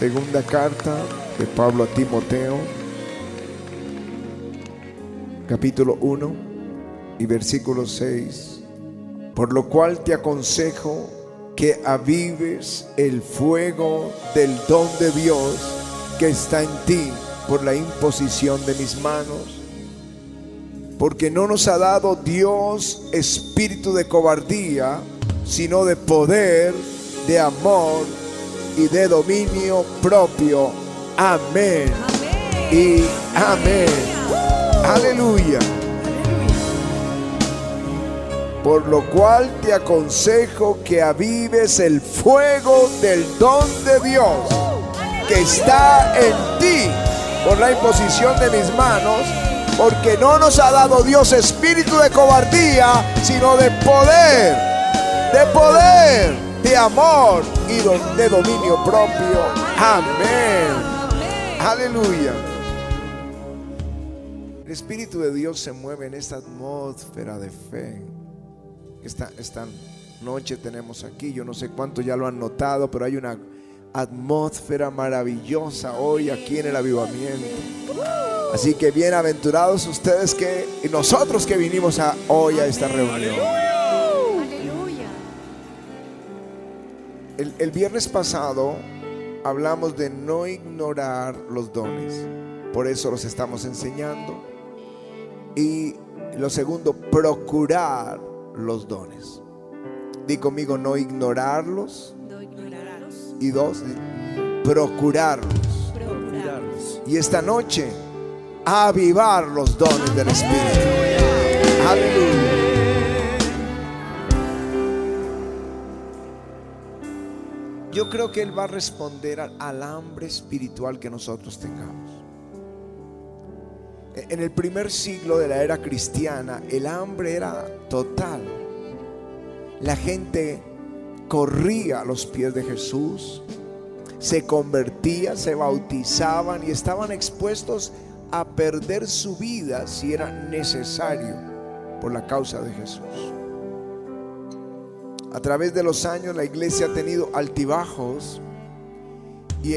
Segunda carta de Pablo a Timoteo, capítulo 1 y versículo 6. Por lo cual te aconsejo que avives el fuego del don de Dios que está en ti por la imposición de mis manos. Porque no nos ha dado Dios espíritu de cobardía, sino de poder, de amor y de dominio propio. Amén. Y amén. Aleluya. Por lo cual te aconsejo que avives el fuego del don de Dios que está en ti por la imposición de mis manos, porque no nos ha dado Dios espíritu de cobardía, sino de poder, de poder, de amor y de dominio propio. Amén. Aleluya. El Espíritu de Dios se mueve en esta atmósfera de fe. Esta, noche tenemos aquí, yo no sé cuánto ya lo han notado, pero hay una atmósfera maravillosa hoy aquí en el avivamiento. Así que bienaventurados ustedes que y nosotros que vinimos a, hoy a esta reunión. El, el viernes pasado hablamos de no ignorar los dones. Por eso los estamos enseñando. Y lo segundo, procurar los dones. Di conmigo, no ignorarlos. Y dos, procurarlos. Y esta noche, avivar los dones del Espíritu. Aleluya. Yo creo que Él va a responder al hambre espiritual que nosotros tengamos. E, en el primer siglo de la era cristiana, el hambre era total. La gente corría a los pies de Jesús, se convertía, se bautizaban y estaban expuestos a perder su vida si era necesario por la causa de Jesús. A través de los años la iglesia ha tenido altibajos y,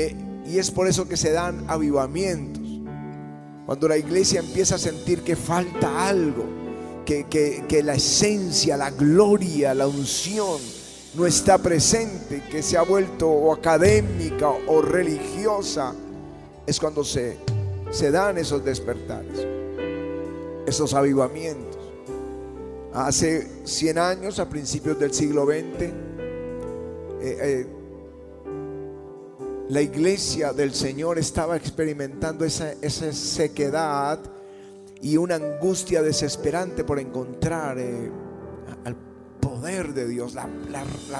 y es por eso que se dan avivamientos. Cuando la iglesia empieza a sentir que falta algo, que, que, que la esencia, la gloria, la unción no está presente, que se ha vuelto o académica o religiosa, es cuando se, se dan esos despertares, esos avivamientos. Hace 100 años, a principios del siglo XX, eh, eh, la iglesia del Señor estaba experimentando esa, sequedad y una angustia desesperante por encontrar eh, al poder de Dios, la,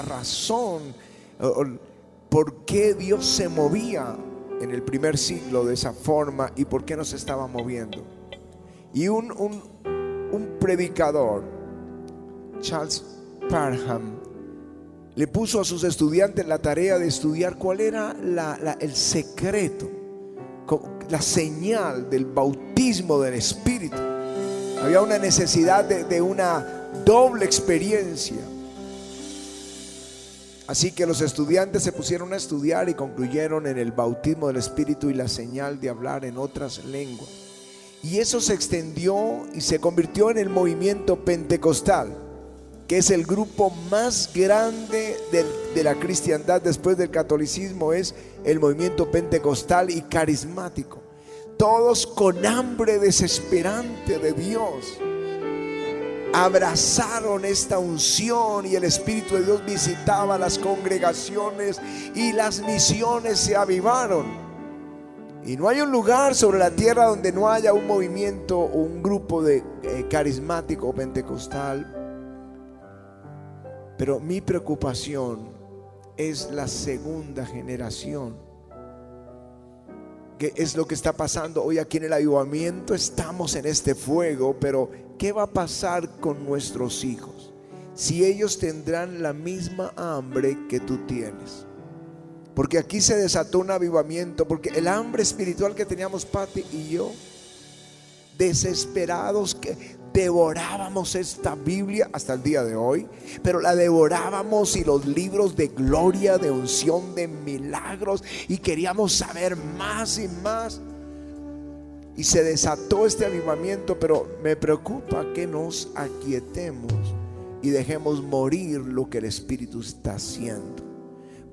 razón por qué Dios se movía en el primer siglo de esa forma y por qué no se estaba moviendo. Y un, un predicador, Charles Parham, le puso a sus estudiantes la tarea de estudiar cuál era la, el secreto, la señal del bautismo del Espíritu. Había una necesidad de una doble experiencia. Así que los estudiantes se pusieron a estudiar y concluyeron en el bautismo del Espíritu y la señal de hablar en otras lenguas. Y eso se extendió y se convirtió en el movimiento pentecostal, que es el grupo más grande de, la cristiandad después del catolicismo, es el movimiento pentecostal y carismático. Todos con hambre desesperante de Dios abrazaron esta unción y el Espíritu de Dios visitaba las congregaciones y las misiones se avivaron. Y no hay un lugar sobre la tierra donde no haya un movimiento o un grupo de eh, carismático pentecostal. Pero mi preocupación es la segunda generación. Que es lo que está pasando hoy aquí en el avivamiento. Estamos en este fuego, pero ¿qué va a pasar con nuestros hijos? Si ellos tendrán la misma hambre que tú tienes. Porque aquí se desató un avivamiento, porque el hambre espiritual que teníamos Pati y yo, desesperados, que devorábamos esta Biblia hasta el día de hoy, pero la devorábamos y los libros de gloria, de unción, de milagros, y queríamos saber más y más. Y se desató este avivamiento, pero me preocupa que nos aquietemos y dejemos morir lo que el Espíritu está haciendo.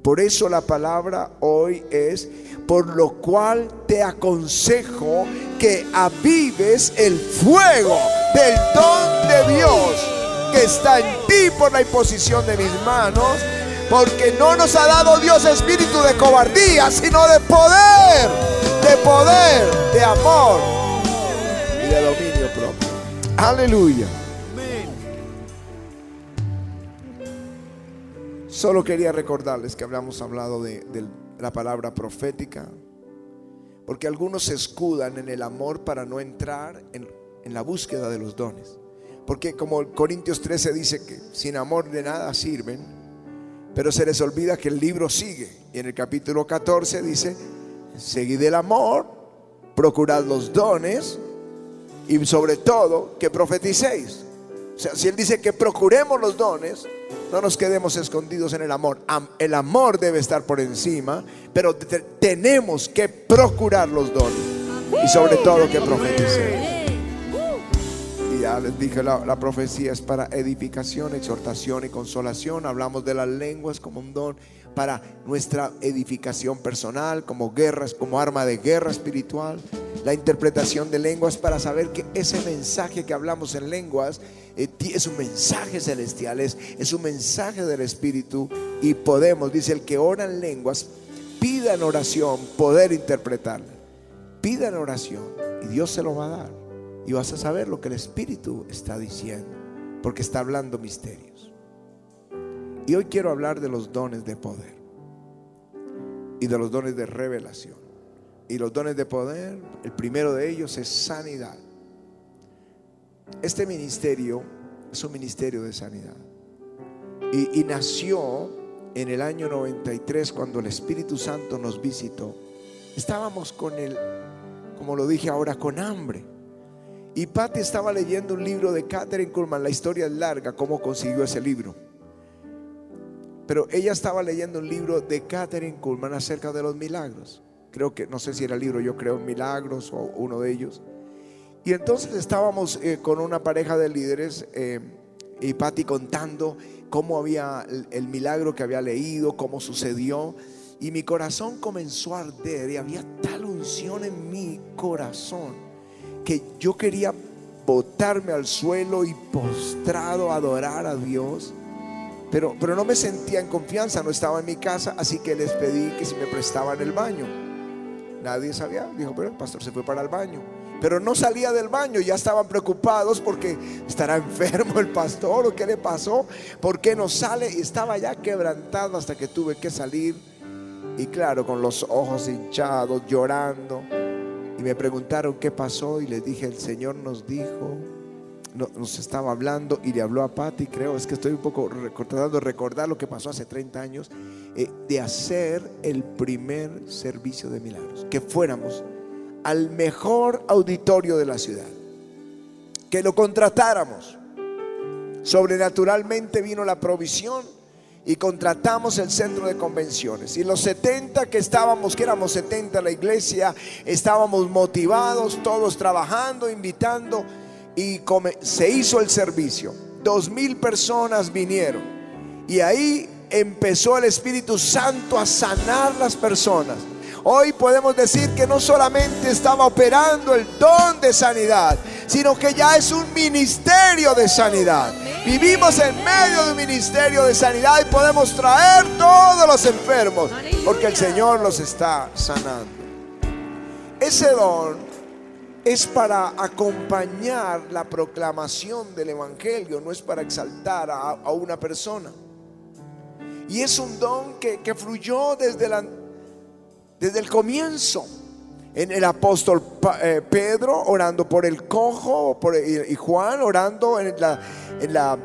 Por eso la palabra hoy es, por lo cual te aconsejo que avives el fuego del don de Dios que está en ti por la imposición de mis manos, porque no nos ha dado Dios espíritu de cobardía, sino de poder, de poder, de amor y de dominio propio. Aleluya. Solo quería recordarles que hablamos hablado de, la palabra profética, porque algunos se escudan en el amor para no entrar en, en la búsqueda de los dones. Porque como Corintios 13 dice que sin amor de nada sirven, pero se les olvida que el libro sigue. Y en el capítulo 14 dice, seguid el amor, procurad los dones y sobre todo que profeticéis. O sea, si él dice que procuremos los dones, no nos quedemos escondidos en el amor. El amor debe estar por encima, pero tenemos que procurar los dones. Y sobre todo que profeticemos. Les dije, la, profecía es para edificación, exhortación y consolación. Hablamos de las lenguas como un don para nuestra edificación personal, como guerras, como arma de guerra espiritual. La interpretación de lenguas para saber que ese mensaje que hablamos en lenguas eh, es un mensaje celestial, es, es un mensaje del Espíritu y podemos, dice el que ora en lenguas, pida en oración poder interpretarla. Pida en oración y Dios se lo va a dar. Y vas a saber lo que el Espíritu está diciendo, porque está hablando misterios. Y hoy quiero hablar de los dones de poder y de los dones de revelación. Y los dones de poder, el primero de ellos es sanidad. Este ministerio es un ministerio de sanidad. Y, nació en el año 93 cuando el Espíritu Santo nos visitó. Estábamos con el, como lo dije ahora, con hambre. Y Patty estaba leyendo un libro de Catherine Kuhlman, la historia es larga, cómo consiguió ese libro. Pero ella estaba leyendo un libro de Catherine Kuhlman acerca de los milagros. Creo que, no sé si era el libro, yo creo Milagros o uno de ellos. Y entonces estábamos eh, con una pareja de líderes eh, y Patti contando cómo había el, milagro que había leído, cómo sucedió. Y mi corazón comenzó a arder y había tal unción en mi corazón que yo quería botarme al suelo y postrado adorar a Dios. Pero, pero no me sentía en confianza, no estaba en mi casa, así que les pedí que si me prestaban el baño. Nadie sabía, dijo, pero el pastor se fue para el baño pero no salía del baño. Ya estaban preocupados porque estará enfermo el pastor o qué le pasó, por qué no sale. Y estaba ya quebrantado hasta que tuve que salir. Y claro, con los ojos hinchados, llorando. Y me preguntaron qué pasó y les dije, el Señor nos dijo, nos estaba hablando y le habló a Patti, creo, es que estoy un poco tratando de recordar lo que pasó hace 30 años, eh, de hacer el primer servicio de milagros, que fuéramos al mejor auditorio de la ciudad. Que lo contratáramos. Sobrenaturalmente vino la provisión y contratamos el centro de convenciones. Y los 70 que estábamos, que éramos 70 la iglesia, estábamos motivados, todos trabajando, invitando y se hizo el servicio. Dos mil personas vinieron y ahí empezó el Espíritu Santo a sanar las personas. Hoy podemos decir que no solamente estaba operando el don de sanidad, sino que ya es un ministerio de sanidad. Vivimos en medio de un ministerio de sanidad y podemos traer todos los enfermos porque el Señor los está sanando. Ese don es para acompañar la proclamación del Evangelio, no es para exaltar a, una persona. Y es un don que, que fluyó desde la desde el comienzo. En el apóstol eh, Pedro orando por el cojo y Juan orando en la, en, la,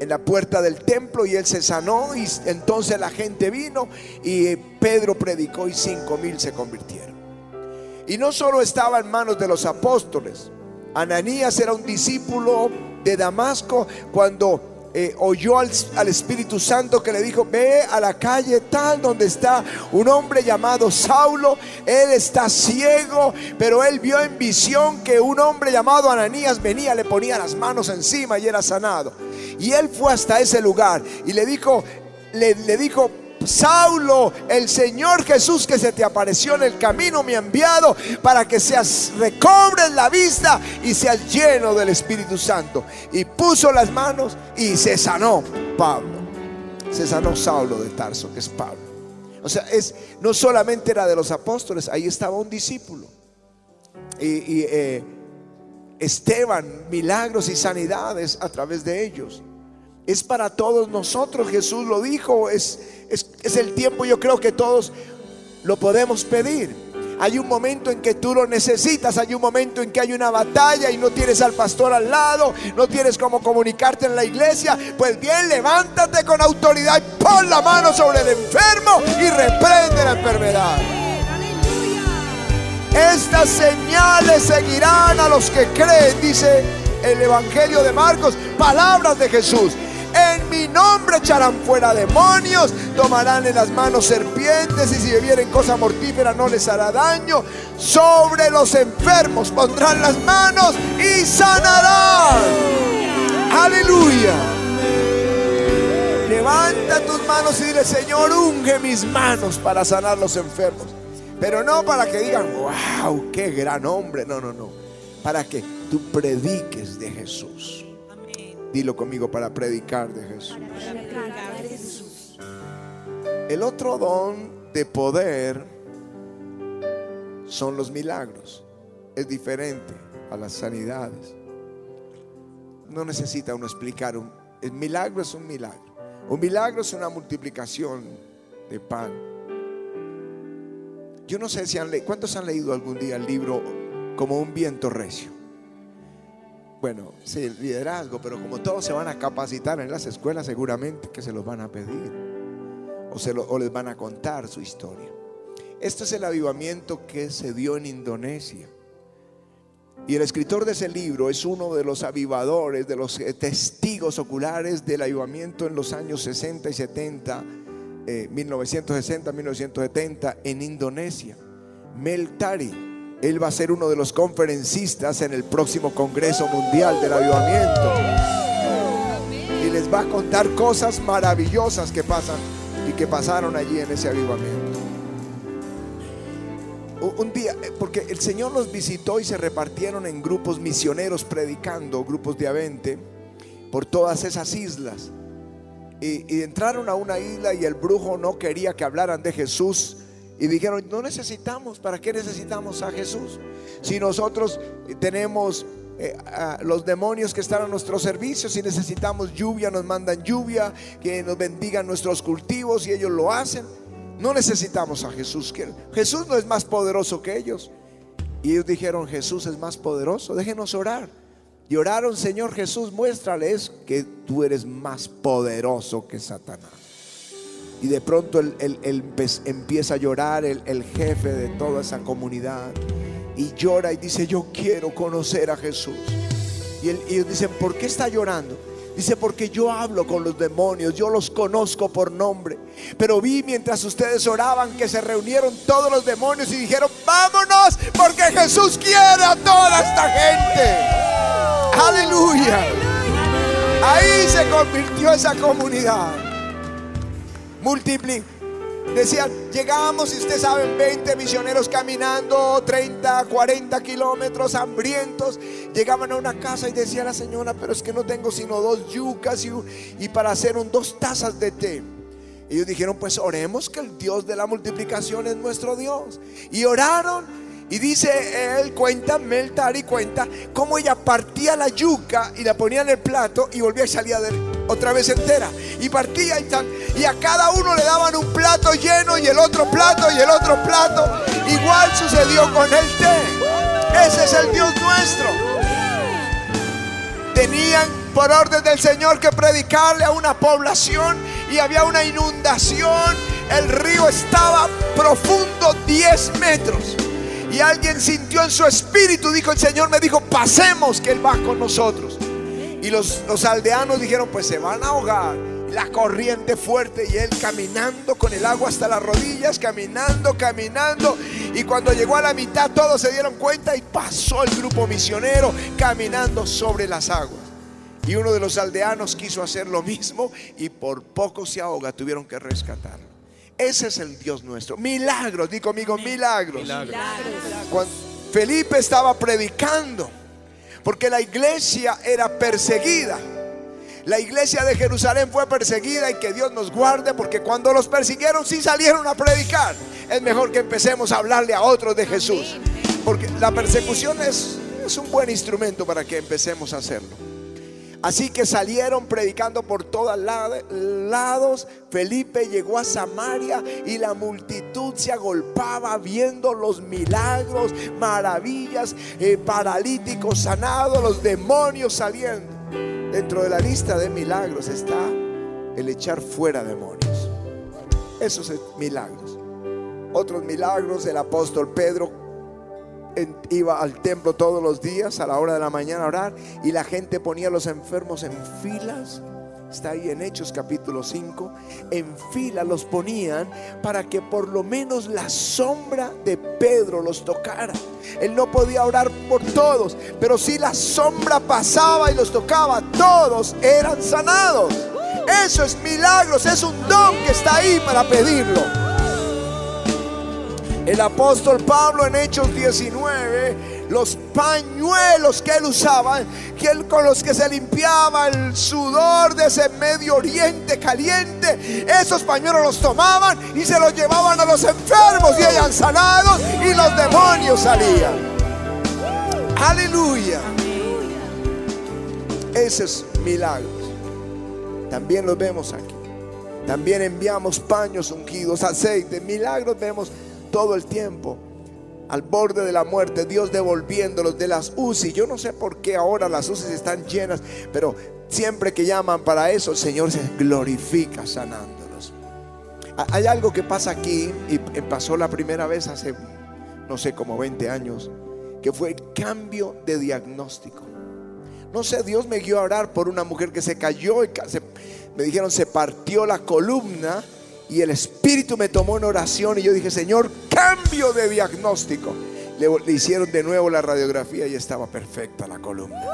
en la puerta del templo y él se sanó y entonces la gente vino y Pedro predicó y cinco mil se convirtieron. Y no solo estaba en manos de los apóstoles, Ananías era un discípulo de Damasco cuando eh, oyó al, al, Espíritu Santo que le dijo, ve a la calle tal donde está un hombre llamado Saulo, él está ciego, pero él vio en visión que un hombre llamado Ananías venía, le ponía las manos encima y era sanado. Y él fue hasta ese lugar y le dijo, le, le dijo, Saulo, el Señor Jesús que se te apareció en el camino me ha enviado para que seas recobres la vista y seas lleno del Espíritu Santo. Y puso las manos y se sanó Pablo. Se sanó Saulo de Tarso, que es Pablo. O sea, es, no solamente era de los apóstoles, ahí estaba un discípulo. Y, eh, Esteban, milagros y sanidades a través de ellos. Es para todos nosotros, Jesús lo dijo, es, es, el tiempo, yo creo que todos lo podemos pedir. Hay un momento en que tú lo necesitas, hay un momento en que hay una batalla y no tienes al pastor al lado, no tienes cómo comunicarte en la iglesia. Pues bien, levántate con autoridad y pon la mano sobre el enfermo y reprende la enfermedad. Estas señales seguirán a los que creen, dice el Evangelio de Marcos, palabras de Jesús. En mi nombre echarán fuera demonios, tomarán en las manos serpientes y si bebieren cosa mortífera no les hará daño. Sobre los enfermos pondrán las manos y sanarán. Aleluya. Levanta tus manos y dile, Señor, unge mis manos para sanar los enfermos. Pero no para que digan, wow, qué gran hombre. No, no, no. Para que tú prediques de Jesús. Dilo conmigo para predicar de Jesús. El otro don de poder son los milagros. Es diferente a las sanidades. No necesita uno explicar. Un, el milagro es un milagro. Un milagro es una multiplicación de pan. Yo no sé si han leído, ¿cuántos han leído algún día el libro como un viento recio? Bueno, sí, liderazgo, pero como todos se van a capacitar en las escuelas, seguramente que se los van a pedir o, se o les van a contar su historia. Este es el avivamiento que se dio en Indonesia. Y el escritor de ese libro es uno de los avivadores, de los eh, testigos oculares del avivamiento en los años 60 y 70, 1960, 1970 en Indonesia. Mel Tari él va a ser uno de los conferencistas en el próximo Congreso Mundial del Avivamiento. Y les va a contar cosas maravillosas que pasan y que pasaron allí en ese avivamiento. Un día, eh, porque el Señor los visitó y se repartieron en grupos misioneros predicando, grupos de Avente, por todas esas islas. Y, y entraron a una isla y el brujo no quería que hablaran de Jesús y dijeron, no necesitamos, ¿para qué necesitamos a Jesús? Si nosotros tenemos eh, los demonios que están a nuestro servicio, si necesitamos lluvia, nos mandan lluvia, que nos bendigan nuestros cultivos y ellos lo hacen. No necesitamos a Jesús. Jesús no es más poderoso que ellos. Y ellos dijeron, Jesús es más poderoso, déjenos orar. Y oraron, Señor Jesús, muéstrales que tú eres más poderoso que Satanás. Y de pronto él, empieza a llorar, el, jefe de toda esa comunidad. Y llora y dice, yo quiero conocer a Jesús. Y, ellos dicen, ¿por qué está llorando? Dice, porque yo hablo con los demonios, yo los conozco por nombre. Pero vi mientras ustedes oraban que se reunieron todos los demonios y dijeron, vámonos, porque Jesús quiere a toda esta gente. Aleluya. Ahí se convirtió esa comunidad multipli. Decían, llegamos y ustedes saben, 20 misioneros caminando 30, 40 kilómetros hambrientos. Llegaban a una casa y decía la señora, pero es que no tengo sino dos yucas y, y para hacer un, dos tazas de té. Ellos dijeron, pues oremos que el Dios de la multiplicación es nuestro Dios. Y oraron y dice él, cuenta, Meltari cuenta, cómo ella partía la yuca y la ponía en el plato y volvía y salía de otra vez entera. Y partía y tal. Y a cada uno le daban un plato lleno y el otro plato y el otro plato. Igual sucedió con el té. Ese es el Dios nuestro. Tenían por orden del Señor que predicarle a una población y había una inundación. El río estaba profundo 10 metros. Y alguien sintió en su espíritu, dijo el Señor, me dijo, pasemos que Él va con nosotros. Y los, los aldeanos dijeron, pues se van a ahogar. La corriente fuerte y él caminando con el agua hasta las rodillas, caminando, caminando. Y cuando llegó a la mitad todos se dieron cuenta y pasó el grupo misionero caminando sobre las aguas. Y uno de los aldeanos quiso hacer lo mismo y por poco se ahoga, tuvieron que rescatarlo. Ese es el Dios nuestro. Milagros, di conmigo, milagros. Cuando Felipe estaba predicando, porque la iglesia era perseguida. La iglesia de Jerusalén fue perseguida y que Dios nos guarde porque cuando los persiguieron sí salieron a predicar. Es mejor que empecemos a hablarle a otros de Jesús. Porque la persecución es, es un buen instrumento para que empecemos a hacerlo. Así que salieron predicando por todos lados. Felipe llegó a Samaria y la multitud se agolpaba viendo los milagros, maravillas, eh, paralíticos sanados, los demonios saliendo. Dentro de la lista de milagros está el echar fuera demonios. Esos milagros. Otros milagros, el apóstol Pedro iba al templo todos los días a la hora de la mañana a orar y la gente ponía a los enfermos en filas. Está ahí en Hechos capítulo 5. En fila los ponían para que por lo menos la sombra de Pedro los tocara. Él no podía orar por todos, pero si la sombra pasaba y los tocaba, todos eran sanados. Eso es milagros, es un don que está ahí para pedirlo. El apóstol Pablo en Hechos 19, los pañuelos que él usaba, que él, con los que se limpiaba el sudor de ese Medio Oriente caliente, esos pañuelos los tomaban y se los llevaban a los enfermos y ellos sanados y los demonios salían. Aleluya. Esos milagros también los vemos aquí. También enviamos paños ungidos, aceite, milagros vemos todo el tiempo al borde de la muerte, Dios devolviéndolos de las UCI. Yo no sé por qué ahora las UCI están llenas, pero siempre que llaman para eso, el Señor se glorifica sanándolos. Hay algo que pasa aquí y pasó la primera vez hace, no sé, como 20 años, que fue el cambio de diagnóstico. No sé, Dios me guió a orar por una mujer que se cayó y me dijeron se partió la columna y el Espíritu me tomó en oración y yo dije, Señor, cambio de diagnóstico. Le, hicieron de nuevo la radiografía y estaba perfecta la columna.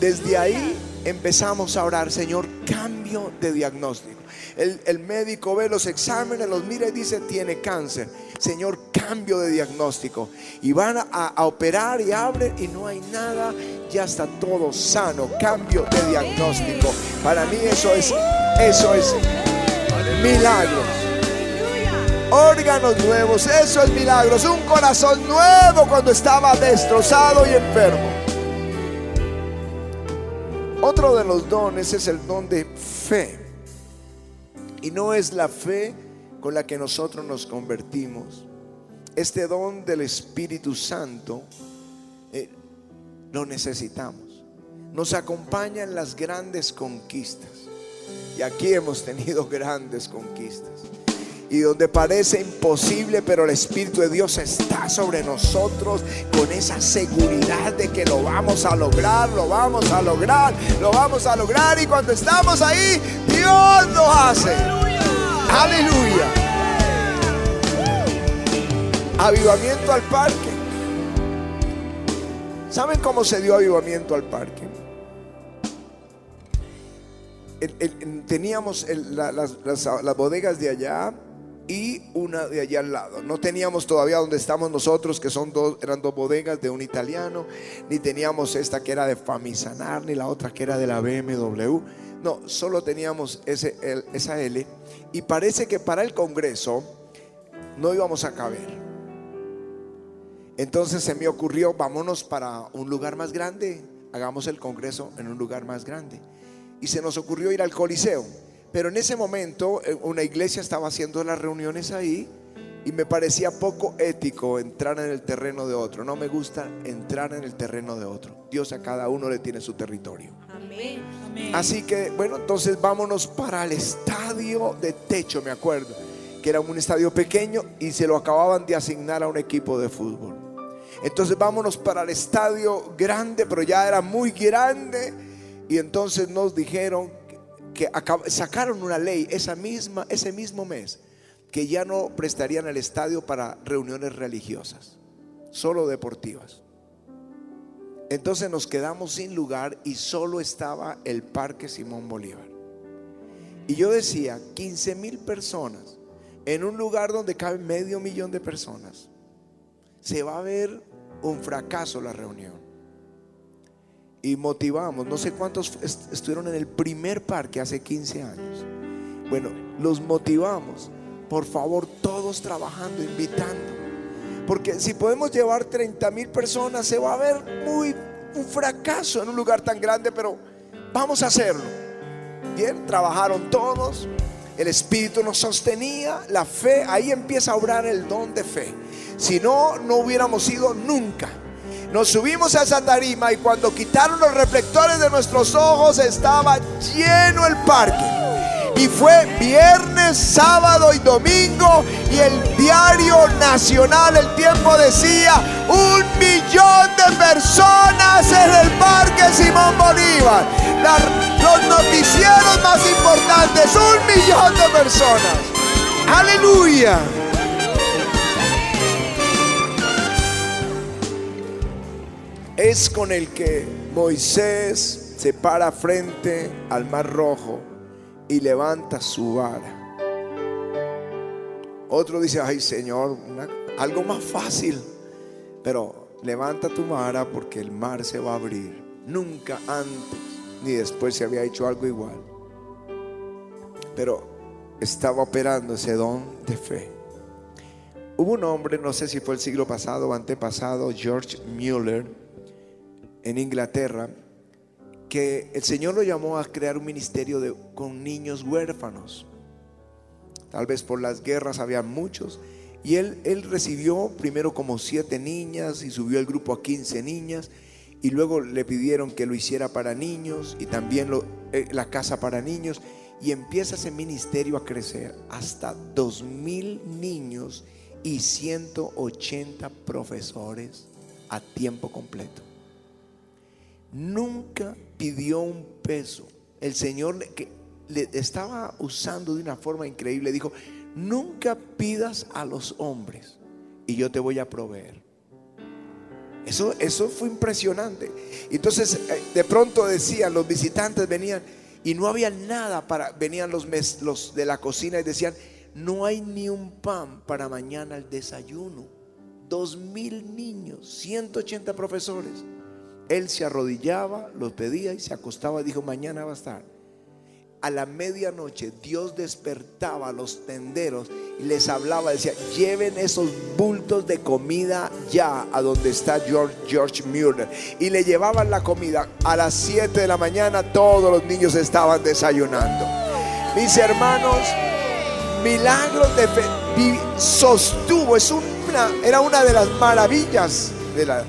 Desde ahí empezamos a orar, Señor, cambio de diagnóstico. El, médico ve los exámenes, los mira y dice, tiene cáncer. Señor, cambio de diagnóstico. Y van a, a operar y abren y no hay nada, ya está todo sano. Cambio de diagnóstico. Para mí eso es, eso es milagros. Órganos nuevos, eso es milagros. Un corazón nuevo cuando estaba destrozado y enfermo. Otro de los dones es el don de fe. Y no es la fe con la que nosotros nos convertimos. Este don del Espíritu Santo eh, lo necesitamos. Nos acompaña en las grandes conquistas. Y aquí hemos tenido grandes conquistas. Y donde parece imposible, pero el Espíritu de Dios está sobre nosotros con esa seguridad de que lo vamos a lograr, lo vamos a lograr, lo vamos a lograr. Y cuando estamos ahí, Dios lo hace. Aleluya. Avivamiento al parque. ¿Saben cómo se dio avivamiento al parque? Teníamos las, bodegas de allá y una de allá al lado. No teníamos todavía donde estamos nosotros, que son dos, eran dos bodegas de un italiano, ni teníamos esta que era de Famisanar, ni la otra que era de la BMW. No, solo teníamos ese, esa L. Y parece que para el Congreso no íbamos a caber. Entonces se me ocurrió, vámonos para un lugar más grande, hagamos el Congreso en un lugar más grande y se nos ocurrió ir al Coliseo. Pero en ese momento eh, una iglesia estaba haciendo las reuniones ahí y me parecía poco ético entrar en el terreno de otro. No me gusta entrar en el terreno de otro. Dios a cada uno le tiene su territorio. Así que, bueno, entonces vámonos para el estadio de techo, me acuerdo, que era un estadio pequeño y se lo acababan de asignar a un equipo de fútbol. Entonces vámonos para el estadio grande, pero ya era muy grande. Y entonces nos dijeron que sacaron una ley ese mismo mes que ya no prestarían el estadio para reuniones religiosas, solo deportivas. Entonces nos quedamos sin lugar y solo estaba el Parque Simón Bolívar. Y yo decía, 15 mil personas en un lugar donde cabe medio millón de personas. Se va a ver un fracaso la reunión. Y motivamos, no sé cuántos estuvieron en el primer parque hace 15 años. Bueno, los motivamos, por favor, todos trabajando, invitando. Porque si podemos llevar 30 mil personas, se va a ver muy un fracaso en un lugar tan grande, pero vamos a hacerlo. Bien, trabajaron todos, el Espíritu nos sostenía, la fe, ahí empieza a obrar el don de fe. Si no, no hubiéramos ido nunca. Nos subimos a esa tarima y cuando quitaron los reflectores de nuestros ojos estaba lleno el parque. Y fue viernes, sábado y domingo. Y el diario nacional, el tiempo decía, un millón de personas en el Parque Simón Bolívar. los noticieros más importantes, un millón de personas. Aleluya. Es con el que Moisés se para frente al mar rojo y levanta su vara. Otro dice, ay Señor, algo más fácil. Pero levanta tu vara porque el mar se va a abrir. Nunca antes ni después se había hecho algo igual. Pero estaba operando ese don de fe. Hubo un hombre, no sé si fue el siglo pasado o antepasado, George Mueller, en Inglaterra, que el Señor lo llamó a crear un ministerio con niños huérfanos. Tal vez por las guerras había muchos. Y él, él recibió primero como siete niñas y subió el grupo a 15 niñas. Y luego le pidieron que lo hiciera para niños y también lo, eh, la casa para niños. Y empieza ese ministerio a crecer hasta dos mil niños y 180 profesores a tiempo completo nunca pidió un peso. El Señor que le estaba usando de una forma increíble, dijo, nunca pidas a los hombres y yo te voy a proveer. Eso, eso fue impresionante. Entonces, eh, de pronto decían, los visitantes venían y no había nada para, venían los, los de la cocina y decían, no hay ni un pan para mañana el desayuno. Dos mil niños, 180 profesores. Él se arrodillaba, los pedía y se acostaba dijo, mañana va a estar. A la medianoche Dios despertaba a los tenderos y les hablaba, decía, lleven esos bultos de comida ya a donde está George, George Mueller. Y le llevaban la comida. A las 7 de la mañana todos los niños estaban desayunando. Mis hermanos, milagros de fe, sostuvo, es una, era una de las maravillas de la,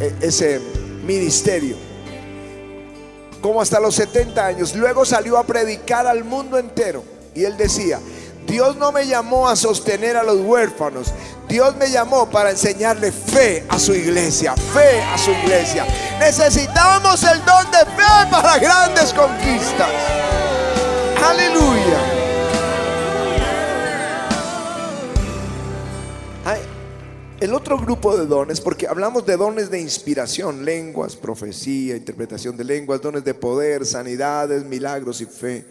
e, ese ministerio. Como hasta los 70 años. Luego salió a predicar al mundo entero. Y él decía, Dios no me llamó a sostener a los huérfanos. Dios me llamó para enseñarle fe a su iglesia. Fe a su iglesia. Necesitamos el don de fe para grandes conquistas. Aleluya. El otro grupo de dones, porque hablamos de dones de inspiración, lenguas, profecía, interpretación de lenguas, dones de poder, sanidades, milagros y fe.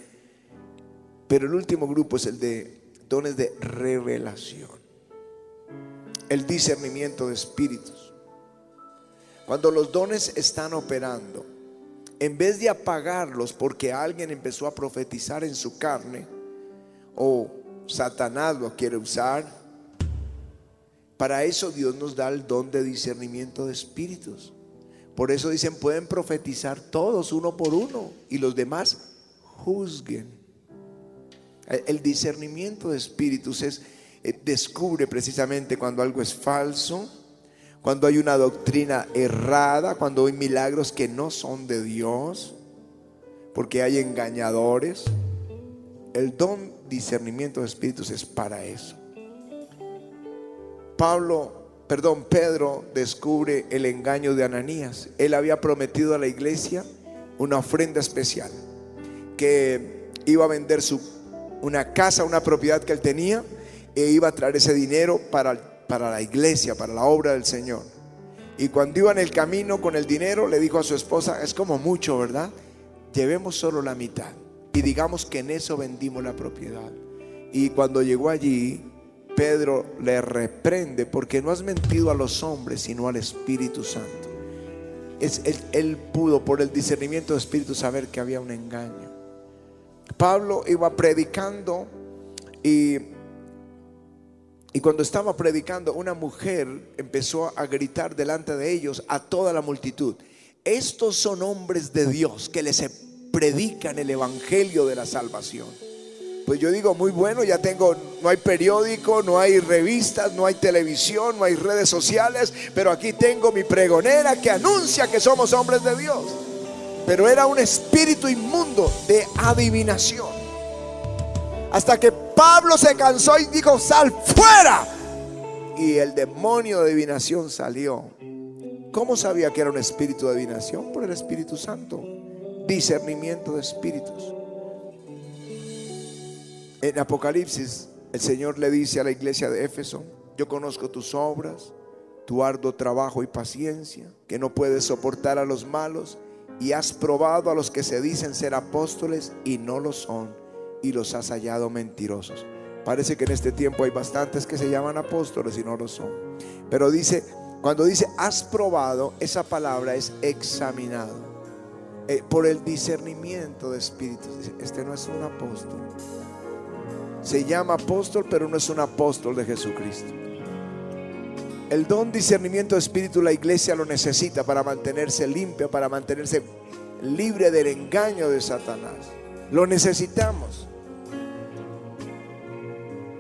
Pero el último grupo es el de dones de revelación, el discernimiento de espíritus. Cuando los dones están operando, en vez de apagarlos porque alguien empezó a profetizar en su carne, o Satanás lo quiere usar, para eso Dios nos da el don de discernimiento de espíritus. Por eso dicen, pueden profetizar todos uno por uno y los demás juzguen. El discernimiento de espíritus es eh, descubre precisamente cuando algo es falso, cuando hay una doctrina errada, cuando hay milagros que no son de Dios, porque hay engañadores. El don discernimiento de espíritus es para eso. Pablo perdón, Pedro descubre el engaño de Ananías. Él había prometido a la iglesia una ofrenda especial, que iba a vender su, una casa, una propiedad que él tenía, e iba a traer ese dinero para, para la iglesia, para la obra del Señor. Y cuando iba en el camino con el dinero, le dijo a su esposa, es como mucho, ¿verdad? Llevemos solo la mitad y digamos que en eso vendimos la propiedad. Y cuando llegó allí, Pedro le reprende porque no has mentido a los hombres, sino al Espíritu Santo. Es, él, pudo por el discernimiento del Espíritu saber que había un engaño. Pablo iba predicando y, y cuando estaba predicando, una mujer empezó a gritar delante de ellos a toda la multitud. Estos son hombres de Dios que les predican el Evangelio de la salvación. Pues yo digo, muy bueno, ya tengo, no hay periódico, no hay revistas, no hay televisión, no hay redes sociales, pero aquí tengo mi pregonera que anuncia que somos hombres de Dios. Pero era un espíritu inmundo de adivinación. Hasta que Pablo se cansó y dijo, sal fuera. Y el demonio de adivinación salió. ¿Cómo sabía que era un espíritu de adivinación? Por el Espíritu Santo. Discernimiento de espíritus. En Apocalipsis, el Señor le dice a la iglesia de Éfeso, yo conozco tus obras, tu arduo trabajo y paciencia, que no puedes soportar a los malos, y has probado a los que se dicen ser apóstoles y no lo son, y los has hallado mentirosos. Parece que en este tiempo hay bastantes que se llaman apóstoles y no lo son. Pero dice, cuando dice has probado, esa palabra es examinado. Eh, por el discernimiento de espíritus. Este no es un apóstol se llama apóstol, pero no es un apóstol de Jesucristo. El don discernimiento de espíritu la iglesia lo necesita para mantenerse limpia, para mantenerse libre del engaño de Satanás. Lo necesitamos.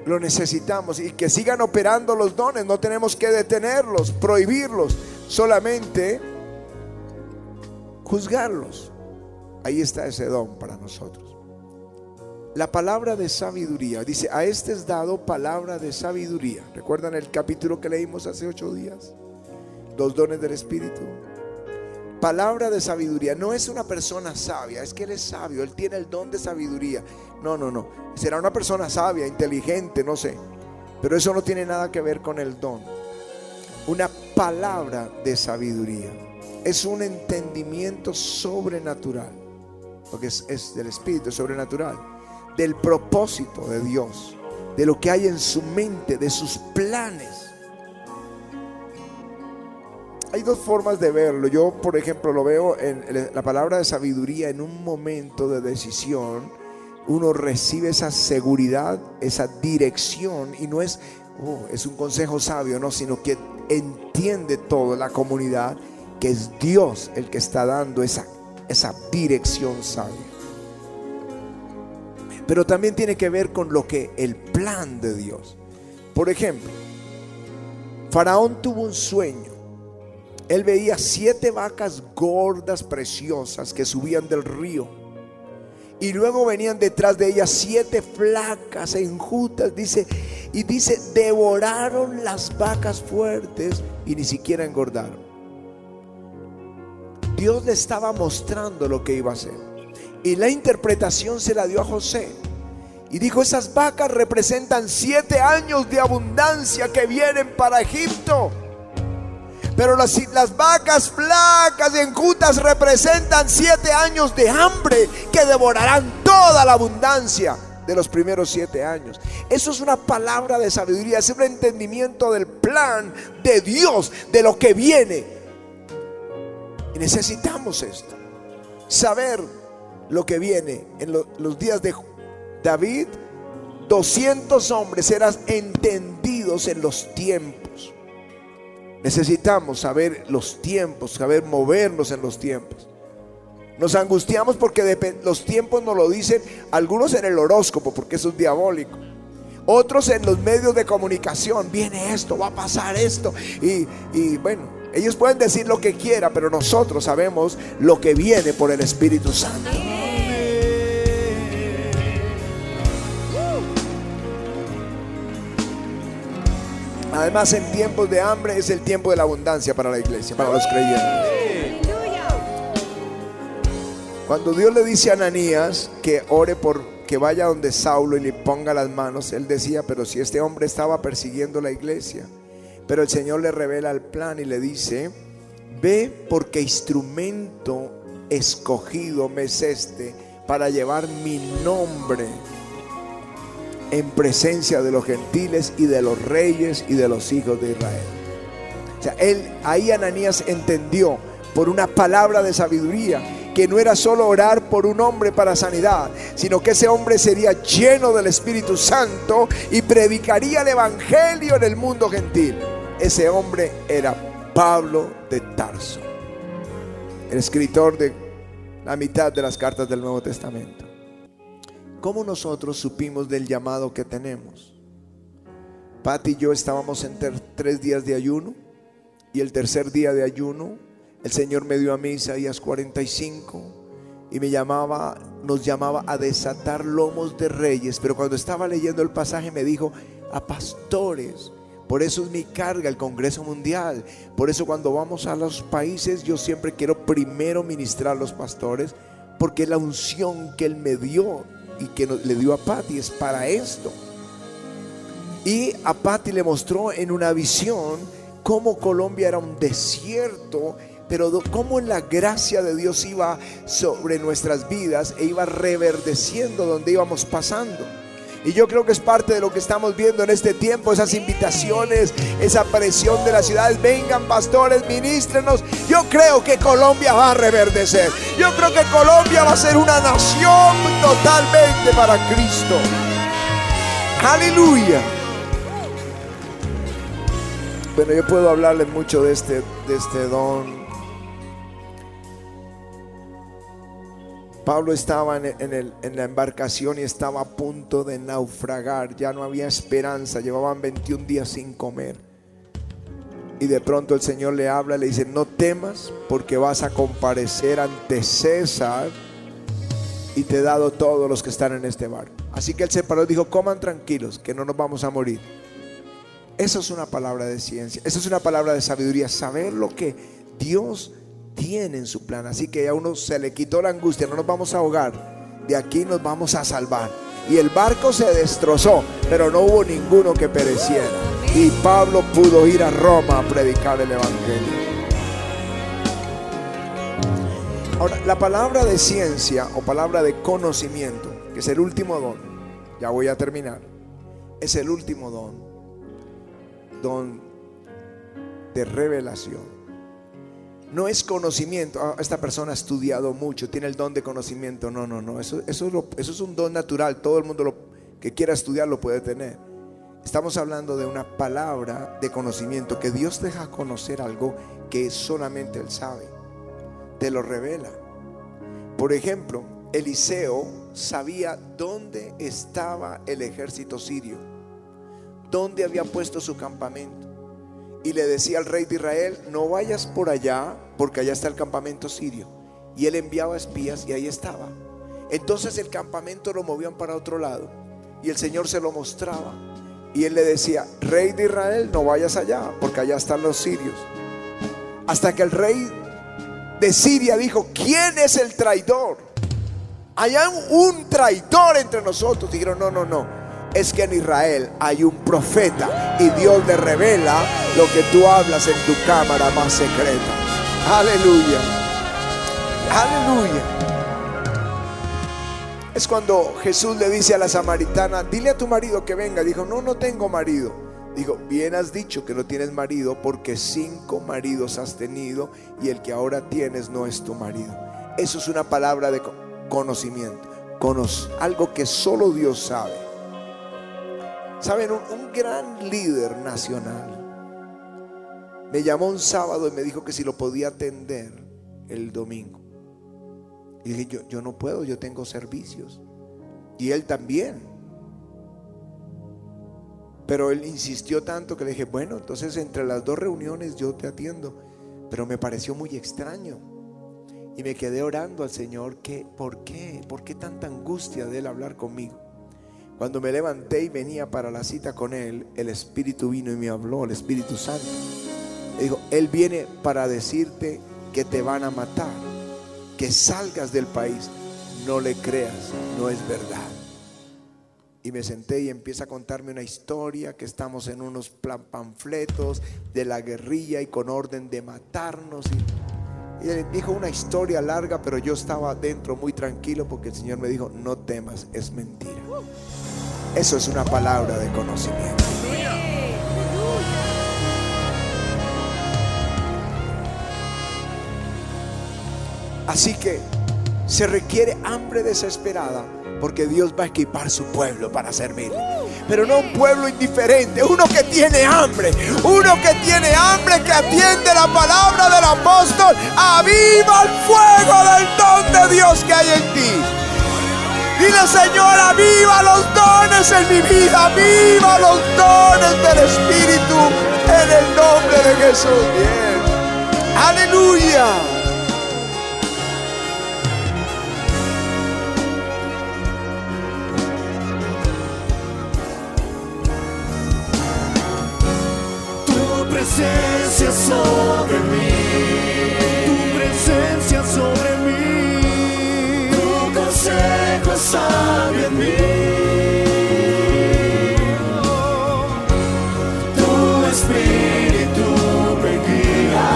Lo necesitamos y que sigan operando los dones. No tenemos que detenerlos, prohibirlos, solamente juzgarlos. Ahí está ese don para nosotros. La palabra de sabiduría. Dice, a este es dado palabra de sabiduría. ¿Recuerdan el capítulo que leímos hace ocho días? Dos dones del Espíritu. Palabra de sabiduría. No es una persona sabia, es que él es sabio, él tiene el don de sabiduría. No, no, no. Será una persona sabia, inteligente, no sé. Pero eso no tiene nada que ver con el don. Una palabra de sabiduría. Es un entendimiento sobrenatural. Porque es, del Espíritu, es sobrenatural del propósito de Dios, de lo que hay en su mente, de sus planes. Hay dos formas de verlo. Yo, por ejemplo, lo veo en la palabra de sabiduría en un momento de decisión. Uno recibe esa seguridad, esa dirección y no es, oh, es un consejo sabio, no, sino que entiende toda la comunidad que es Dios el que está dando esa, esa dirección sabia pero también tiene que ver con lo que el plan de Dios. Por ejemplo, Faraón tuvo un sueño. Él veía siete vacas gordas, preciosas, que subían del río. Y luego venían detrás de ellas siete flacas, enjutas, dice, y dice, devoraron las vacas fuertes y ni siquiera engordaron. Dios le estaba mostrando lo que iba a hacer. Y la interpretación se la dio a José. Y dijo, esas vacas representan siete años de abundancia que vienen para Egipto. Pero las, las vacas flacas y enjutas representan siete años de hambre que devorarán toda la abundancia de los primeros siete años. Eso es una palabra de sabiduría, es un entendimiento del plan de Dios, de lo que viene. Y necesitamos esto, saber lo que viene en los días de David. 200 hombres eran entendidos en los tiempos. Necesitamos saber los tiempos, saber movernos en los tiempos. Nos angustiamos porque los tiempos nos lo dicen algunos en el horóscopo, porque eso es diabólico. Otros en los medios de comunicación, viene esto, va a pasar esto. Y, y bueno, ellos pueden decir lo que quieran, pero nosotros sabemos lo que viene por el Espíritu Santo. Además, en tiempos de hambre es el tiempo de la abundancia para la iglesia, para los creyentes. Cuando Dios le dice a Ananías que ore por que vaya donde Saulo y le ponga las manos, él decía, pero si este hombre estaba persiguiendo la iglesia, pero el Señor le revela el plan y le dice, ve porque instrumento escogido me es este para llevar mi nombre en presencia de los gentiles y de los reyes y de los hijos de Israel. O sea, él ahí Ananías entendió por una palabra de sabiduría que no era solo orar por un hombre para sanidad, sino que ese hombre sería lleno del Espíritu Santo y predicaría el Evangelio en el mundo gentil. Ese hombre era Pablo de Tarso, el escritor de la mitad de las cartas del Nuevo Testamento. ¿Cómo nosotros supimos del llamado que tenemos? Pati y yo estábamos en tres días de ayuno y el tercer día de ayuno el Señor me dio a mí Isaías 45 y me llamaba, nos llamaba a desatar lomos de reyes, pero cuando estaba leyendo el pasaje me dijo a pastores. Por eso es mi carga el Congreso Mundial. Por eso cuando vamos a los países yo siempre quiero primero ministrar a los pastores porque la unción que Él me dio y que le dio a Patti es para esto. Y a Patti le mostró en una visión cómo Colombia era un desierto, pero cómo la gracia de Dios iba sobre nuestras vidas e iba reverdeciendo donde íbamos pasando. Y yo creo que es parte de lo que estamos viendo en este tiempo, esas invitaciones, esa presión de las ciudades. Vengan pastores, ministrenos. Yo creo que Colombia va a reverdecer. Yo creo que Colombia va a ser una nación totalmente para Cristo. Aleluya. Bueno, yo puedo hablarles mucho de este, de este don Pablo estaba en, la embarcación y estaba a punto de naufragar, ya no había esperanza, llevaban 21 días sin comer. Y de pronto el Señor le habla, le dice, no temas porque vas a comparecer ante César y te he dado todos los que están en este barco. Así que él se paró y dijo, coman tranquilos, que no nos vamos a morir. Eso es una palabra de ciencia, eso es una palabra de sabiduría, saber lo que Dios tienen su plan. Así que a uno se le quitó la angustia, no nos vamos a ahogar, de aquí nos vamos a salvar. Y el barco se destrozó, pero no hubo ninguno que pereciera. Y Pablo pudo ir a Roma a predicar el Evangelio. Ahora, la palabra de ciencia o palabra de conocimiento, que es el último don, ya voy a terminar, es el último don, don de revelación no es conocimiento. Ah, esta persona ha estudiado mucho, tiene el don de conocimiento. No, no, no. Eso, eso, es, eso es un don natural. Todo el mundo lo, que quiera estudiar lo puede tener. Estamos hablando de una palabra de conocimiento que Dios deja conocer algo que solamente Él sabe. Te lo revela. Por ejemplo, Eliseo sabía dónde estaba el ejército sirio, dónde había puesto su campamento y le decía al rey de Israel, no vayas por allá, porque allá está el campamento sirio. Y él enviaba espías y ahí estaba. Entonces el campamento lo movían para otro lado y el Señor se lo mostraba. Y él le decía, rey de Israel, no vayas allá, porque allá están los sirios. Hasta que el rey de Siria dijo, ¿quién es el traidor? Hay un traidor entre nosotros. Dijeron, no, no, no es que en Israel hay un profeta y Dios le revela lo que tú hablas en tu cámara más secreta. Aleluya. Aleluya. Es cuando Jesús le dice a la samaritana, dile a tu marido que venga. Dijo, no, no tengo marido. Dijo, bien has dicho que no tienes marido porque cinco maridos has tenido y el que ahora tienes no es tu marido. Eso es una palabra de conocimiento. Algo que solo Dios sabe. Saben, un, gran líder nacional me llamó un sábado y me dijo que si lo podía atender el domingo. Y dije, yo, no puedo, yo tengo servicios. Y él también. Pero él insistió tanto que le dije, bueno, entonces entre las dos reuniones yo te atiendo. Pero me pareció muy extraño. Y me quedé orando al Señor que, ¿por qué? ¿Por qué tanta angustia de él hablar conmigo? Cuando me levanté y venía para la cita con Él, el Espíritu vino y me habló, el Espíritu Santo. Dijo, Él viene para decirte que te van a matar, que salgas del país. No le creas, no es verdad. Y me senté y empieza a contarme una historia que estamos en unos panfletos de la guerrilla y con orden de matarnos. Y, dijo una historia larga, pero yo estaba dentro muy tranquilo porque el Señor me dijo, no temas, es mentira. Eso es una palabra de conocimiento. Así que se requiere hambre desesperada porque Dios va a equipar su pueblo para servirle. Pero no un pueblo indiferente, uno que tiene hambre, uno que tiene hambre, que atiende la palabra del apóstol, aviva el fuego del don de Dios que hay en ti. Dile Señor, aviva los dones en mi vida, aviva los dones del Espíritu en el nombre de Jesús. Bien. Aleluya. presencia sobre sabio en mí. Tu espíritu me guía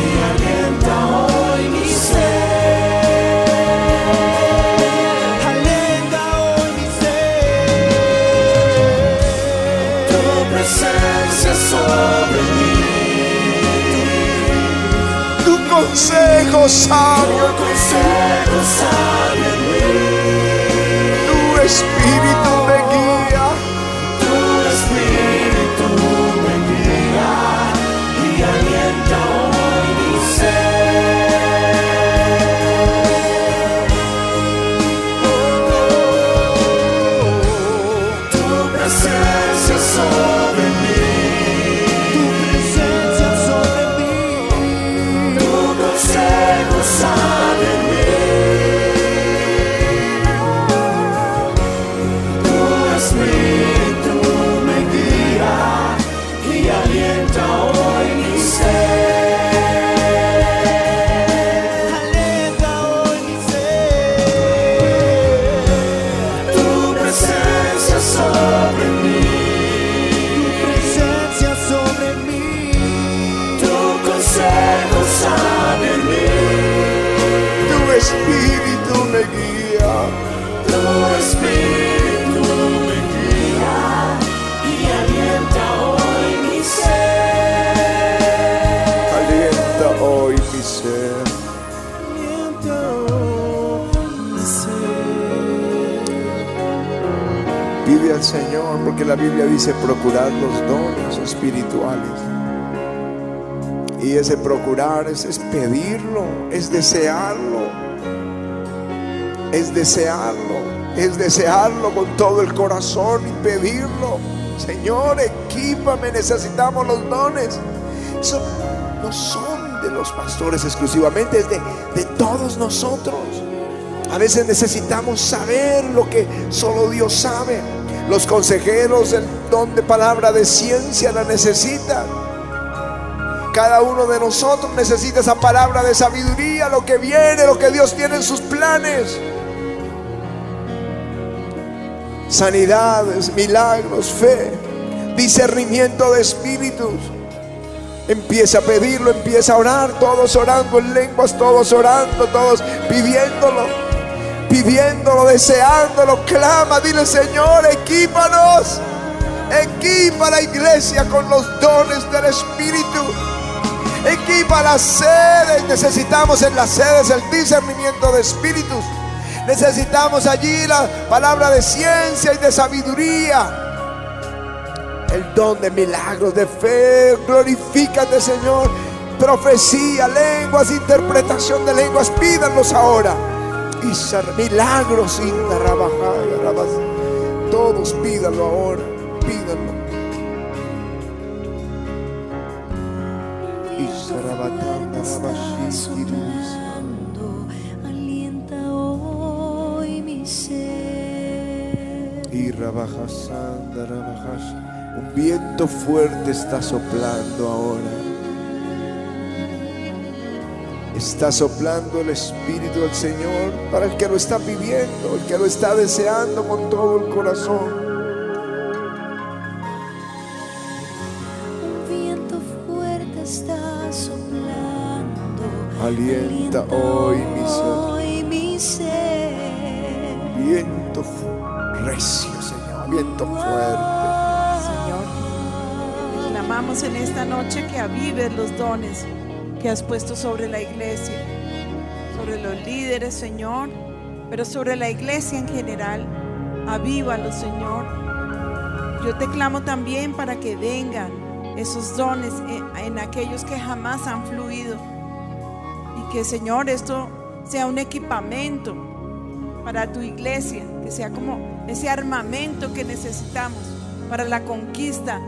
y alienta hoy mi ser. Alienta hoy mi ser. Tu presencia sobre mí. Tu consejo sabio, Tu consejo sabio en Señor, porque la Biblia dice procurar los dones espirituales. Y ese procurar es, es pedirlo, es desearlo, es desearlo, es desearlo con todo el corazón y pedirlo. Señor, equípame, necesitamos los dones. Eso no son de los pastores exclusivamente, es de, de todos nosotros. A veces necesitamos saber lo que solo Dios sabe. Los consejeros, el don de palabra de ciencia la necesitan. Cada uno de nosotros necesita esa palabra de sabiduría, lo que viene, lo que Dios tiene en sus planes. Sanidades, milagros, fe, discernimiento de espíritus. Empieza a pedirlo, empieza a orar, todos orando en lenguas, todos orando, todos pidiéndolo, pidiéndolo, deseándolo. Clama, dile Señor, equípanos, equipa la iglesia con los dones del Espíritu. Equipa las sedes, necesitamos en las sedes el discernimiento de espíritus. Necesitamos allí la palabra de ciencia y de sabiduría el don de milagros, de fe. Glorifícate, Señor. Profecía, lenguas, interpretación de lenguas, pídanlos ahora. Y milagros, rabajaya, rabas. todos pídanlo ahora, pídanlo. Alienta hoy mi ser. Y rabaja, sanda, rabajash. Un viento fuerte está soplando ahora. Está soplando el Espíritu del Señor para el que lo está viviendo, el que lo está deseando con todo el corazón. Un viento fuerte está soplando. Alienta hoy mi ser. hoy mi ser. Viento recio, Señor. Viento fuerte. Señor, clamamos en esta noche que avives los dones que has puesto sobre la iglesia, sobre los líderes, Señor, pero sobre la iglesia en general. Avívalos, Señor. Yo te clamo también para que vengan esos dones en, en aquellos que jamás han fluido. Y que, Señor, esto sea un equipamiento para tu iglesia, que sea como ese armamento que necesitamos para la conquista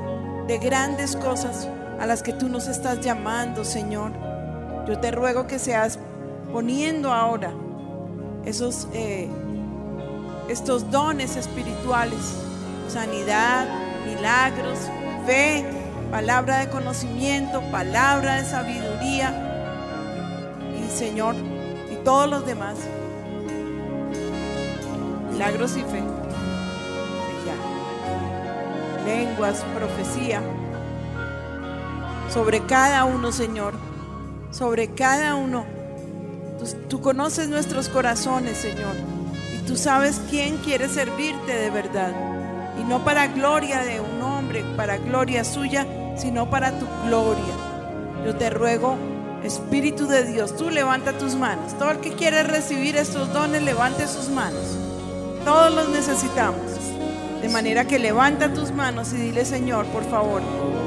de grandes cosas a las que tú nos estás llamando, Señor. Yo te ruego que seas poniendo ahora esos eh, estos dones espirituales, sanidad, milagros, fe, palabra de conocimiento, palabra de sabiduría y Señor y todos los demás milagros y fe. Lenguas, profecía. Sobre cada uno, Señor. Sobre cada uno. Tú, tú conoces nuestros corazones, Señor. Y tú sabes quién quiere servirte de verdad. Y no para gloria de un hombre, para gloria suya, sino para tu gloria. Yo te ruego, Espíritu de Dios, tú levanta tus manos. Todo el que quiere recibir estos dones, levante sus manos. Todos los necesitamos. De manera que levanta tus manos y dile, Señor, por favor,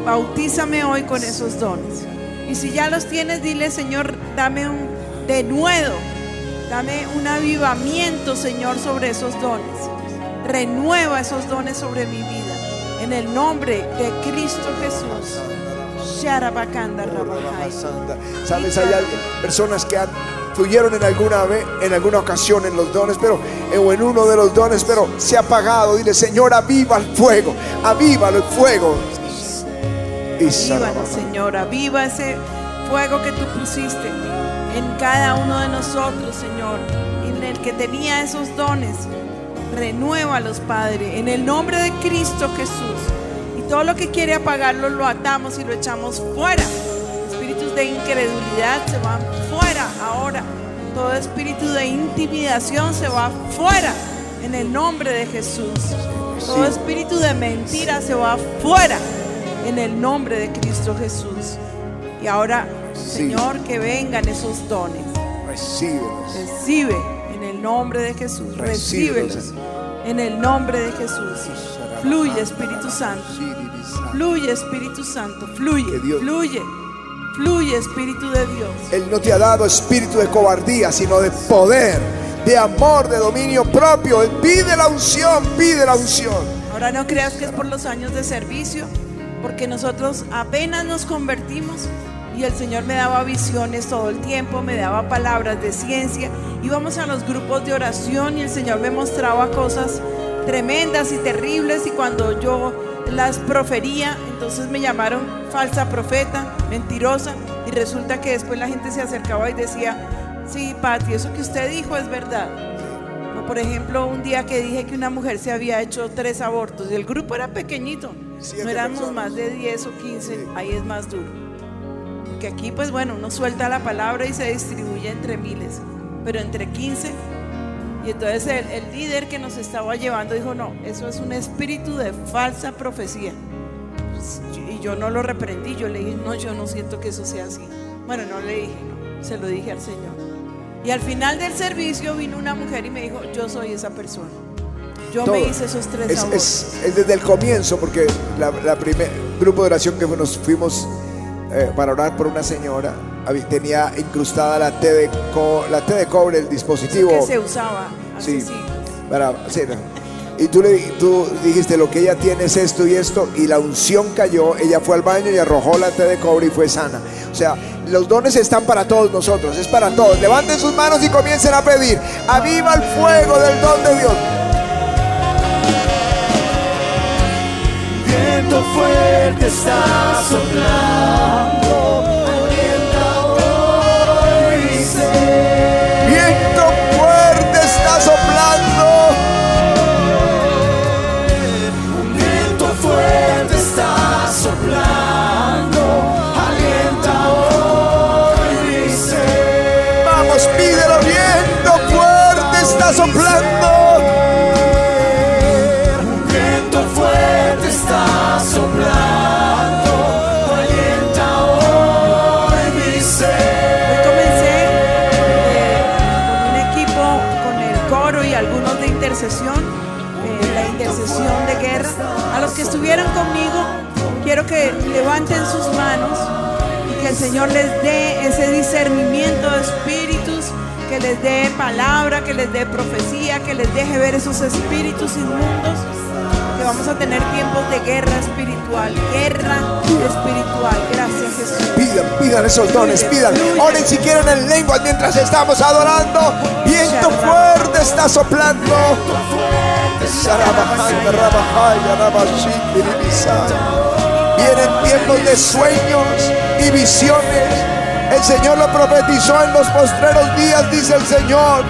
bautízame hoy con esos dones. Y si ya los tienes, dile, Señor, dame un denuedo, dame un avivamiento, Señor, sobre esos dones. Renueva esos dones sobre mi vida. En el nombre de Cristo Jesús. Sharabakanda Rabahai. Sabes, hay alguien- personas que han- fluyeron en alguna vez, en alguna ocasión en los dones, pero eh, o en uno de los dones, pero se ha apagado. Dile, Señor, aviva el fuego, aviva el fuego. Y Avívanos, Señor, aviva ese fuego que tú pusiste en cada uno de nosotros, Señor, en el que tenía esos dones. Renuévalos, Padre, en el nombre de Cristo Jesús. Y todo lo que quiere apagarlo lo atamos y lo echamos fuera. De incredulidad se van fuera ahora. Todo espíritu de intimidación se va fuera en el nombre de Jesús. Todo espíritu de mentira se va fuera en el nombre de Cristo Jesús. Y ahora, Señor, que vengan esos dones. recíbelos. Recibe en el nombre de Jesús. Recíbelos, en el nombre de Jesús. Fluye, Espíritu Santo. Fluye, Espíritu Santo. Fluye, fluye. Fluye, Espíritu de Dios. Él no te ha dado espíritu de cobardía, sino de poder, de amor, de dominio propio. Él pide la unción, pide la unción. Ahora no creas que es por los años de servicio, porque nosotros apenas nos convertimos y el Señor me daba visiones todo el tiempo, me daba palabras de ciencia. Íbamos a los grupos de oración y el Señor me mostraba cosas tremendas y terribles y cuando yo las profería, entonces me llamaron falsa profeta, mentirosa y resulta que después la gente se acercaba y decía, sí, Pati, eso que usted dijo es verdad. O por ejemplo, un día que dije que una mujer se había hecho tres abortos y el grupo era pequeñito, Siete no éramos personas. más de 10 o 15, ahí es más duro. Porque aquí, pues bueno, uno suelta la palabra y se distribuye entre miles, pero entre 15. Y entonces el, el líder que nos estaba llevando dijo, no, eso es un espíritu de falsa profecía. Pues, Y yo no lo reprendí, yo le dije, no, yo no siento que eso sea así. Bueno, no le dije, no, se lo dije al Señor. Y al final del servicio vino una mujer y me dijo, yo soy esa persona. Yo Todo. me hice esos tres Es, es- es desde el comienzo, porque la, la primer grupo de oración que nos fuimos eh, para orar por una señora tenía incrustada la T de, co- la T de cobre, el dispositivo. que se usaba sí. Para, sí. Y tú, le, tú dijiste, lo que ella tiene es esto y esto, y la unción cayó, ella fue al baño y arrojó la té de cobre y fue sana. O sea, los dones están para todos nosotros, es para todos. Levanten sus manos y comiencen a pedir. Aviva el fuego del don de Dios. Viento fuerte está soplando. Quiero que levanten sus manos y que el Señor les dé ese discernimiento de espíritus, que les dé palabra, que les dé profecía, que les deje ver esos espíritus inmundos. Que vamos a tener tiempos de guerra espiritual, guerra espiritual. Gracias Jesús. Pidan, pidan esos dones, pidan. Oren si quieren en lenguas mientras estamos adorando. Viento fuerte está soplando. Vienen tiempos de sueños y visiones. El Señor lo profetizó en los postreros días, dice el Señor.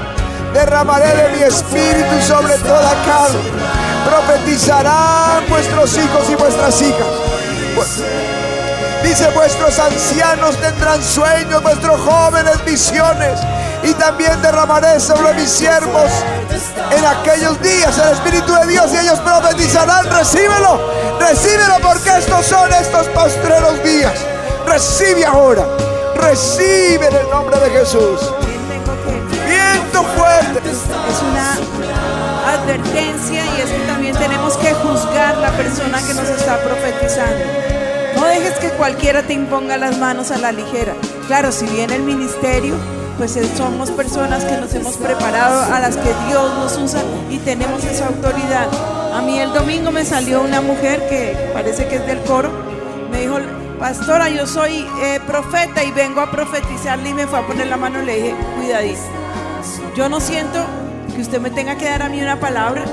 Derramaré de mi espíritu sobre toda carne. Profetizarán vuestros hijos y vuestras hijas. Pues, Dice, vuestros ancianos tendrán sueños, vuestros jóvenes visiones. Y también derramaré sobre mis siervos en aquellos días el Espíritu de Dios y ellos profetizarán. Recíbelo, recíbelo porque estos son estos postreros días. Recibe ahora, recibe en el nombre de Jesús. Viento fuerte. es una advertencia y es también tenemos que juzgar la persona que nos está profetizando. No dejes que cualquiera te imponga las manos a la ligera. Claro, si viene el ministerio, pues eh, somos personas que nos hemos preparado, a las que Dios nos usa y tenemos esa autoridad. A mí el domingo me salió una mujer que parece que es del coro, me dijo, pastora, yo soy eh, profeta y vengo a profetizarle y me fue a poner la mano y le dije, cuidadito. Yo no siento que usted me tenga que dar a mí una palabra.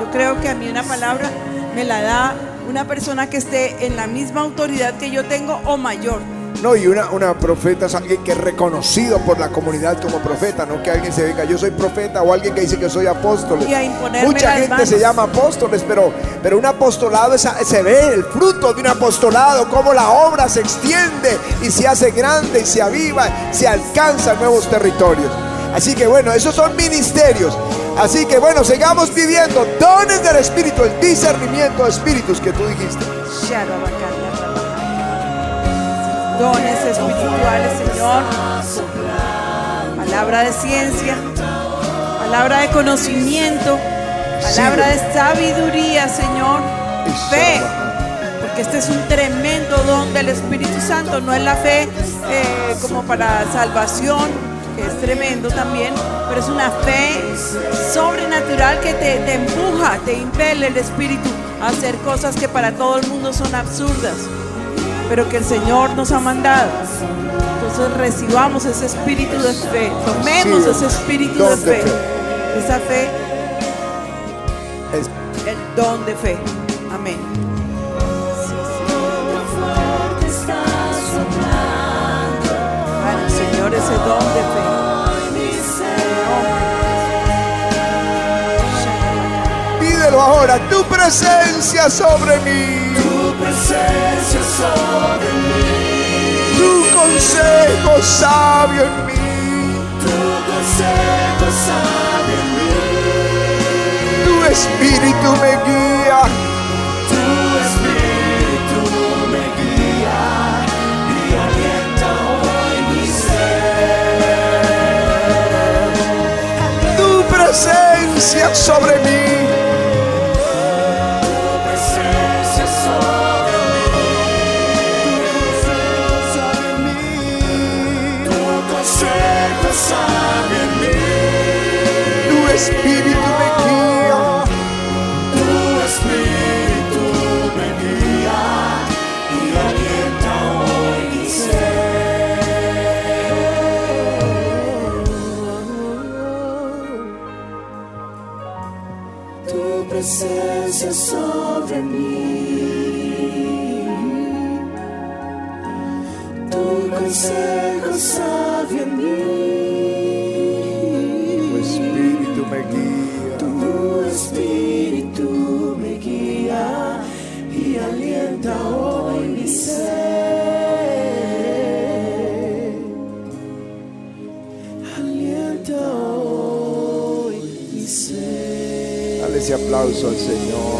Yo creo que a mí una palabra me la da una persona que esté en la misma autoridad que yo tengo o mayor. No, y una, una profeta es alguien que es reconocido por la comunidad como profeta, no que alguien se venga, yo soy profeta o alguien que dice que soy apóstol. Mucha gente manos. se llama apóstoles, pero, pero un apostolado es- se ve el fruto de un apostolado, cómo la obra se extiende y se hace grande y se aviva, se alcanza nuevos territorios. Así que bueno, esos son ministerios. Así que bueno, sigamos pidiendo dones del Espíritu, el discernimiento de espíritus que tú dijiste. Dones espirituales, Señor. Palabra de ciencia. Palabra de conocimiento. Palabra de sabiduría, Señor. Fe. Porque este es un tremendo don del Espíritu Santo. No es la fe eh, como para salvación, que es tremendo también, pero es una fe sobrenatural que te, te empuja, te impele el Espíritu a hacer cosas que para todo el mundo son absurdas, pero que el Señor nos ha mandado. Entonces recibamos ese espíritu de fe, tomemos ese espíritu de fe, esa fe, el don de fe. Pídelo ahora, tu presencia sobre mí, Tu presencia sobre mí, tu consejo sabio en mí, tu consejo sabe en mí, tu espíritu me guía, tu espíritu me guía. Y alienta hoy mi ser. tu presencia sobre mí, mí. tu espíritu me guía, Tu espíritu me guía y alienta hoy mi ser. Tu presencia sobre mí, Tu consejo aplauso al Señor.